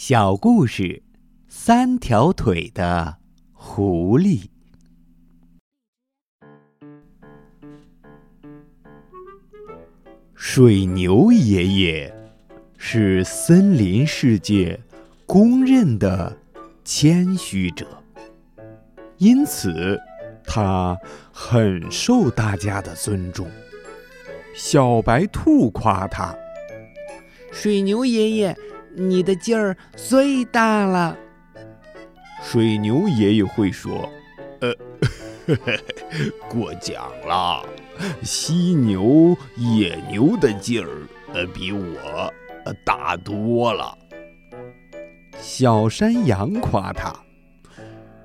小故事：三条腿的狐狸。水牛爷爷是森林世界公认的谦虚者，因此他很受大家的尊重。小白兔夸他：“水牛爷爷。”你的劲儿最大了，水牛爷爷会说：“呃，过奖了。犀牛、野牛的劲儿，呃，比我大多了。”小山羊夸他：“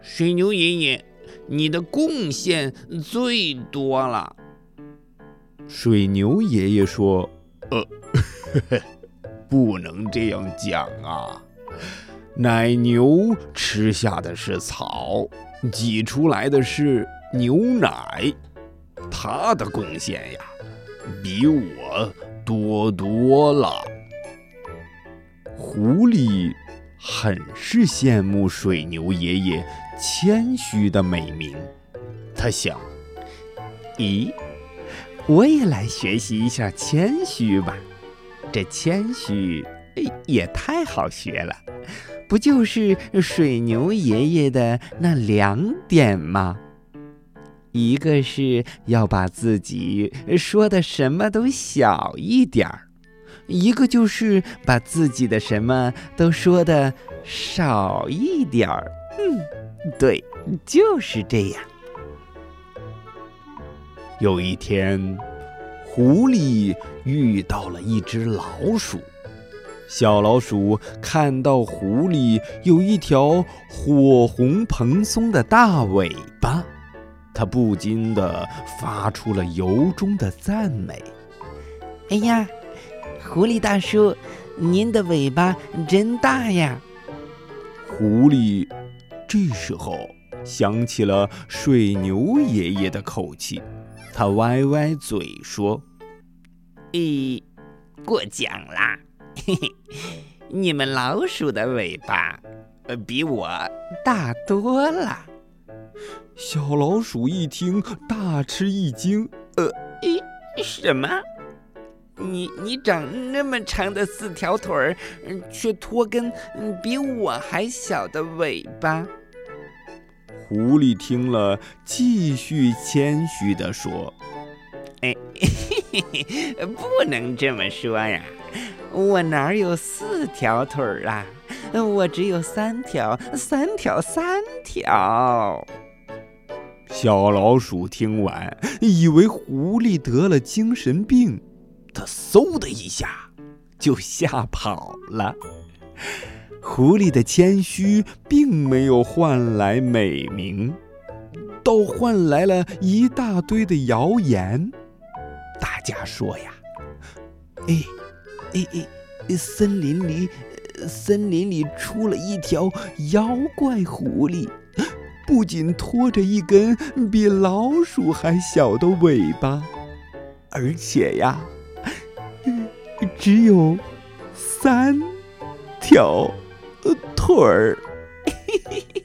水牛爷爷，你的贡献最多了。”水牛爷爷说：“呃。呵呵。”不能这样讲啊！奶牛吃下的是草，挤出来的是牛奶，它的贡献呀，比我多多了。狐狸很是羡慕水牛爷爷谦虚的美名，他想：咦，我也来学习一下谦虚吧。这谦虚也太好学了，不就是水牛爷爷的那两点吗？一个是要把自己说的什么都小一点儿，一个就是把自己的什么都说的少一点儿。嗯，对，就是这样。有一天。狐狸遇到了一只老鼠，小老鼠看到狐狸有一条火红蓬松的大尾巴，它不禁的发出了由衷的赞美：“哎呀，狐狸大叔，您的尾巴真大呀！”狐狸这时候想起了水牛爷爷的口气。他歪歪嘴说：“咦，过奖啦，嘿嘿，你们老鼠的尾巴，呃，比我大多了。”小老鼠一听，大吃一惊：“呃，咦，什么？你你长那么长的四条腿儿，却拖根比我还小的尾巴？”狐狸听了，继续谦虚地说：“哎，不能这么说呀，我哪有四条腿儿啊？我只有三条，三条，三条。”小老鼠听完，以为狐狸得了精神病，它嗖的一下就吓跑了。狐狸的谦虚并没有换来美名，倒换来了一大堆的谣言。大家说呀：“哎，哎哎，森林里，森林里出了一条妖怪狐狸，不仅拖着一根比老鼠还小的尾巴，而且呀，只有三条。”腿儿。